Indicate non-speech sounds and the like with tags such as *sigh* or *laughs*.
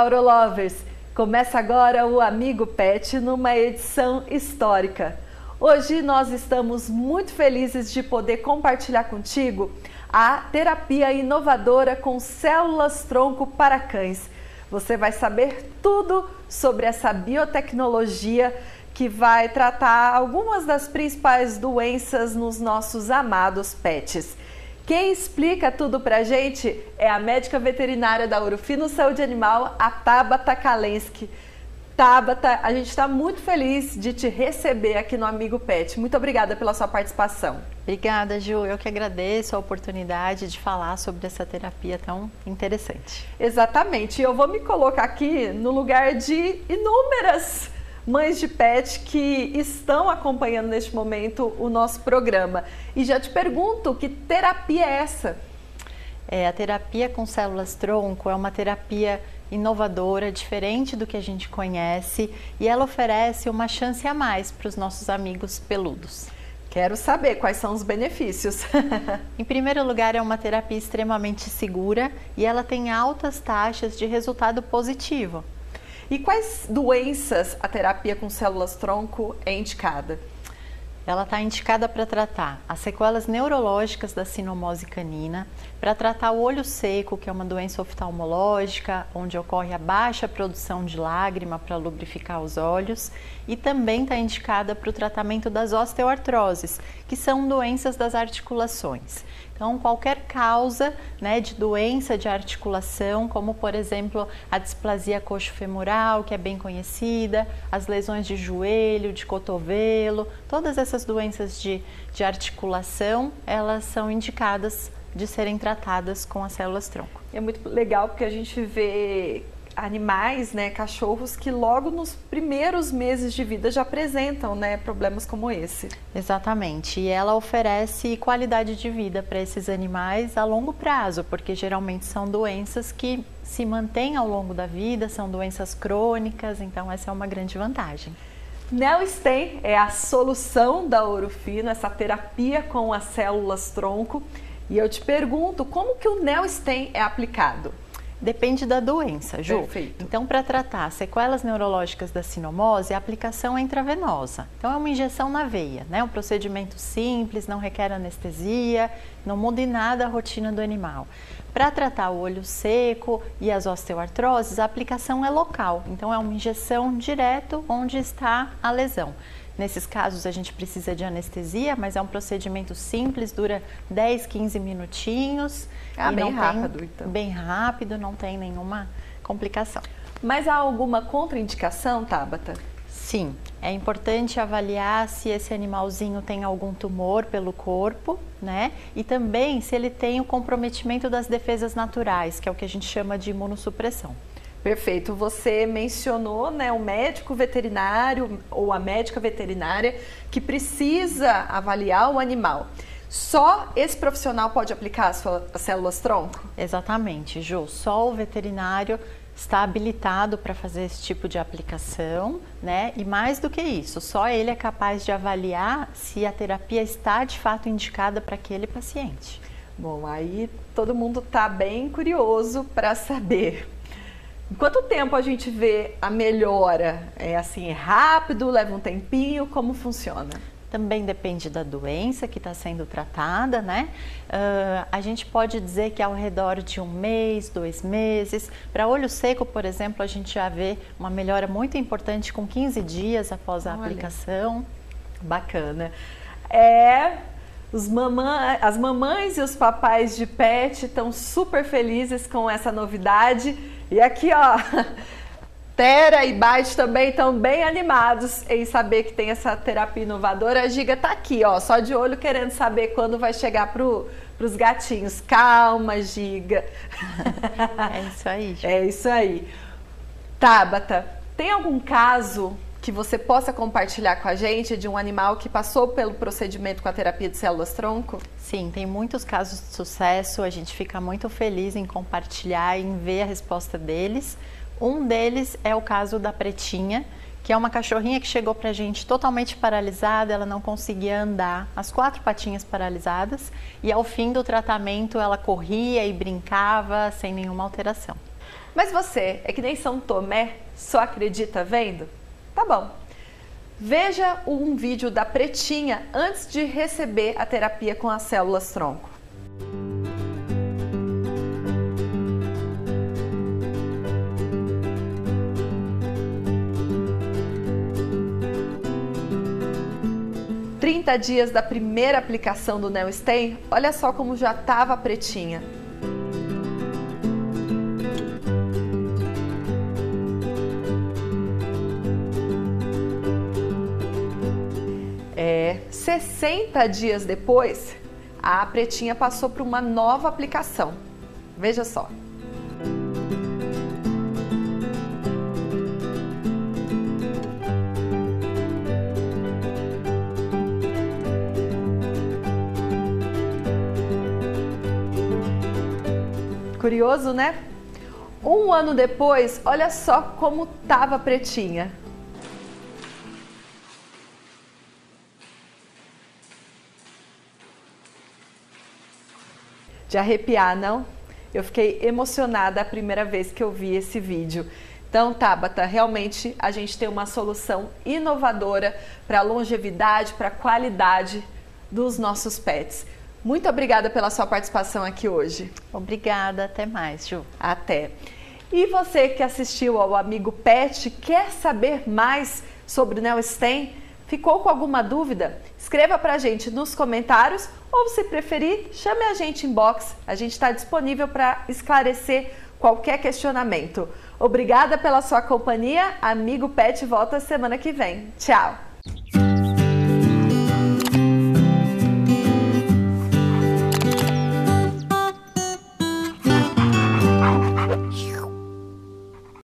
Olá, Aurolovers! Começa agora o Amigo Pet numa edição histórica. Hoje nós estamos muito felizes de poder compartilhar contigo a terapia inovadora com células tronco para cães. Você vai saber tudo sobre essa biotecnologia que vai tratar algumas das principais doenças nos nossos amados pets. Quem explica tudo pra gente é a médica veterinária da Urufino Saúde Animal, a Tabata Kalensky. Tabata, a gente está muito feliz de te receber aqui no Amigo Pet. Muito obrigada pela sua participação. Obrigada, Ju. Eu que agradeço a oportunidade de falar sobre essa terapia tão interessante. Exatamente. Eu vou me colocar aqui no lugar de inúmeras mães de pet que estão acompanhando neste momento o nosso programa. E já te pergunto, que terapia é essa? É, a terapia com células tronco é uma terapia inovadora, diferente do que a gente conhece e ela oferece uma chance a mais para os nossos amigos peludos. Quero saber quais são os benefícios. *laughs* em primeiro lugar, é uma terapia extremamente segura e ela tem altas taxas de resultado positivo. E quais doenças a terapia com células tronco é indicada? Ela está indicada para tratar as sequelas neurológicas da sinomose canina, para tratar o olho seco, que é uma doença oftalmológica, onde ocorre a baixa produção de lágrima para lubrificar os olhos, e também está indicada para o tratamento das osteoartroses, que são doenças das articulações. Então, qualquer causa né, de doença de articulação, como por exemplo a displasia coxo-femoral, que é bem conhecida, as lesões de joelho, de cotovelo, todas essas doenças de, de articulação, elas são indicadas de serem tratadas com as células tronco. É muito legal porque a gente vê animais, né, cachorros que logo nos primeiros meses de vida já apresentam, né, problemas como esse. Exatamente. E ela oferece qualidade de vida para esses animais a longo prazo, porque geralmente são doenças que se mantêm ao longo da vida, são doenças crônicas, então essa é uma grande vantagem. Neostem é a solução da Orofino, essa terapia com as células tronco. E eu te pergunto, como que o Neostem é aplicado? Depende da doença, Ju. Perfeito. Então, para tratar sequelas neurológicas da sinomose, a aplicação é intravenosa. Então, é uma injeção na veia, né? Um procedimento simples, não requer anestesia, não muda em nada a rotina do animal. Para tratar o olho seco e as osteoartroses, a aplicação é local. Então, é uma injeção direto onde está a lesão. Nesses casos a gente precisa de anestesia, mas é um procedimento simples, dura 10, 15 minutinhos. Ah, bem rápido, tem, então. Bem rápido, não tem nenhuma complicação. Mas há alguma contraindicação, Tabata? Sim, é importante avaliar se esse animalzinho tem algum tumor pelo corpo, né? E também se ele tem o comprometimento das defesas naturais, que é o que a gente chama de imunossupressão. Perfeito. Você mencionou né, o médico veterinário ou a médica veterinária que precisa avaliar o animal. Só esse profissional pode aplicar as, as células tronco? Exatamente, Ju. Só o veterinário está habilitado para fazer esse tipo de aplicação, né? E mais do que isso, só ele é capaz de avaliar se a terapia está de fato indicada para aquele paciente. Bom, aí todo mundo está bem curioso para saber Quanto tempo a gente vê a melhora? É assim, é rápido, leva um tempinho? Como funciona? Também depende da doença que está sendo tratada, né? Uh, a gente pode dizer que ao redor de um mês, dois meses. Para olho seco, por exemplo, a gente já vê uma melhora muito importante com 15 dias após a Olha. aplicação. Bacana. É, os mamã, as mamães e os papais de pet estão super felizes com essa novidade. E aqui, ó, *laughs* Tera e Byte também estão bem animados em saber que tem essa terapia inovadora. A Giga tá aqui, ó, só de olho querendo saber quando vai chegar pro, pros gatinhos. Calma, Giga. *laughs* É isso aí. É isso aí. Tabata, tem algum caso que você possa compartilhar com a gente de um animal que passou pelo procedimento com a terapia de células tronco? Sim, tem muitos casos de sucesso. A gente fica muito feliz em compartilhar e em ver a resposta deles. Um deles é o caso da Pretinha, que é uma cachorrinha que chegou pra gente totalmente paralisada, ela não conseguia andar, as quatro patinhas paralisadas, e ao fim do tratamento ela corria e brincava sem nenhuma alteração. Mas você é que nem São Tomé, só acredita vendo? Tá bom. Veja um vídeo da Pretinha antes de receber a terapia com as células tronco. Trinta dias da primeira aplicação do Neostem, olha só como já estava pretinha. 60 dias depois, a pretinha passou para uma nova aplicação. Veja só. Curioso, né? Um ano depois, olha só como tava pretinha. De arrepiar, não? Eu fiquei emocionada a primeira vez que eu vi esse vídeo. Então, Tabata, realmente a gente tem uma solução inovadora para a longevidade, para a qualidade dos nossos pets. Muito obrigada pela sua participação aqui hoje. Obrigada, até mais, Ju. Até. E você que assistiu ao Amigo Pet, quer saber mais sobre o Neostem? Ficou com alguma dúvida? Escreva para a gente nos comentários ou, se preferir, chame a gente em box. A gente está disponível para esclarecer qualquer questionamento. Obrigada pela sua companhia. Amigo Pet volta semana que vem. Tchau!